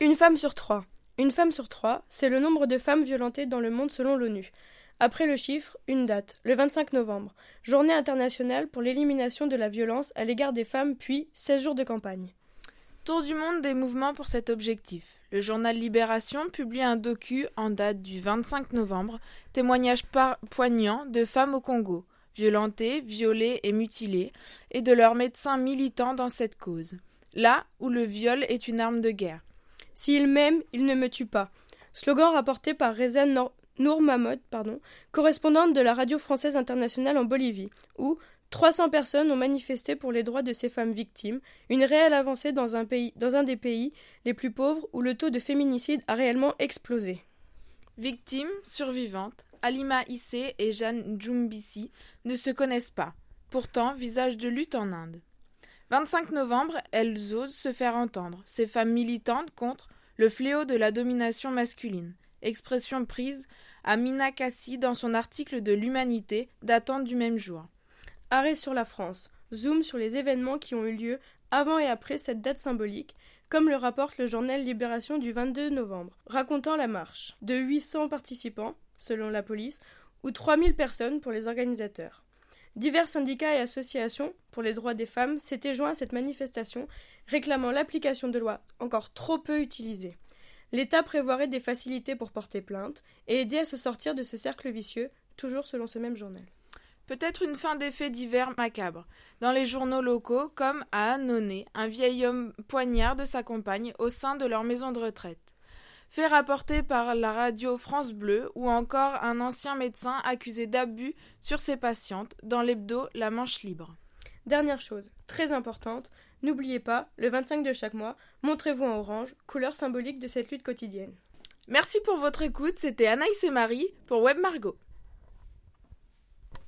Une femme sur trois. Une femme sur trois, c'est le nombre de femmes violentées dans le monde selon l'ONU. Après le chiffre, une date, le 25 novembre, journée internationale pour l'élimination de la violence à l'égard des femmes, puis 16 jours de campagne. Tour du monde des mouvements pour cet objectif. Le journal Libération publie un docu en date du 25 novembre, témoignage poignant de femmes au Congo, violentées, violées et mutilées, et de leurs médecins militants dans cette cause. Là où le viol est une arme de guerre. S'il m'aime, il ne me tue pas. Slogan rapporté par Reza Nour Mahmoud, correspondante de la radio française internationale en Bolivie, où 300 personnes ont manifesté pour les droits de ces femmes victimes, une réelle avancée dans un, des pays les plus pauvres où le taux de féminicide a réellement explosé. Victimes, survivantes, Alima Issé et Jeanne Djumbisi ne se connaissent pas. Pourtant, visage de lutte en Inde. 25 novembre, elles osent se faire entendre, ces femmes militantes contre le fléau de la domination masculine, expression prise à Minakasi dans son article de l'Humanité datant du même jour. Arrêt sur la France, zoom sur les événements qui ont eu lieu avant et après cette date symbolique, comme le rapporte le journal Libération du 22 novembre, racontant la marche de 800 participants, selon la police, ou 3000 personnes pour les organisateurs. Divers syndicats et associations pour les droits des femmes s'étaient joints à cette manifestation, réclamant l'application de lois encore trop peu utilisées. L'État prévoirait des facilités pour porter plainte et aider à se sortir de ce cercle vicieux, toujours selon ce même journal. Peut-être une fin d'effet divers macabre. Dans les journaux locaux, comme à Annonay, un vieil homme poignarde sa compagne au sein de leur maison de retraite. Fait rapporter par la radio France Bleu ou encore un ancien médecin accusé d'abus sur ses patientes dans l'hebdo La Manche Libre. Dernière chose, très importante, n'oubliez pas, le 25 de chaque mois, montrez-vous en orange, couleur symbolique de cette lutte quotidienne. Merci pour votre écoute, c'était Anaïs et Marie pour Web Margot.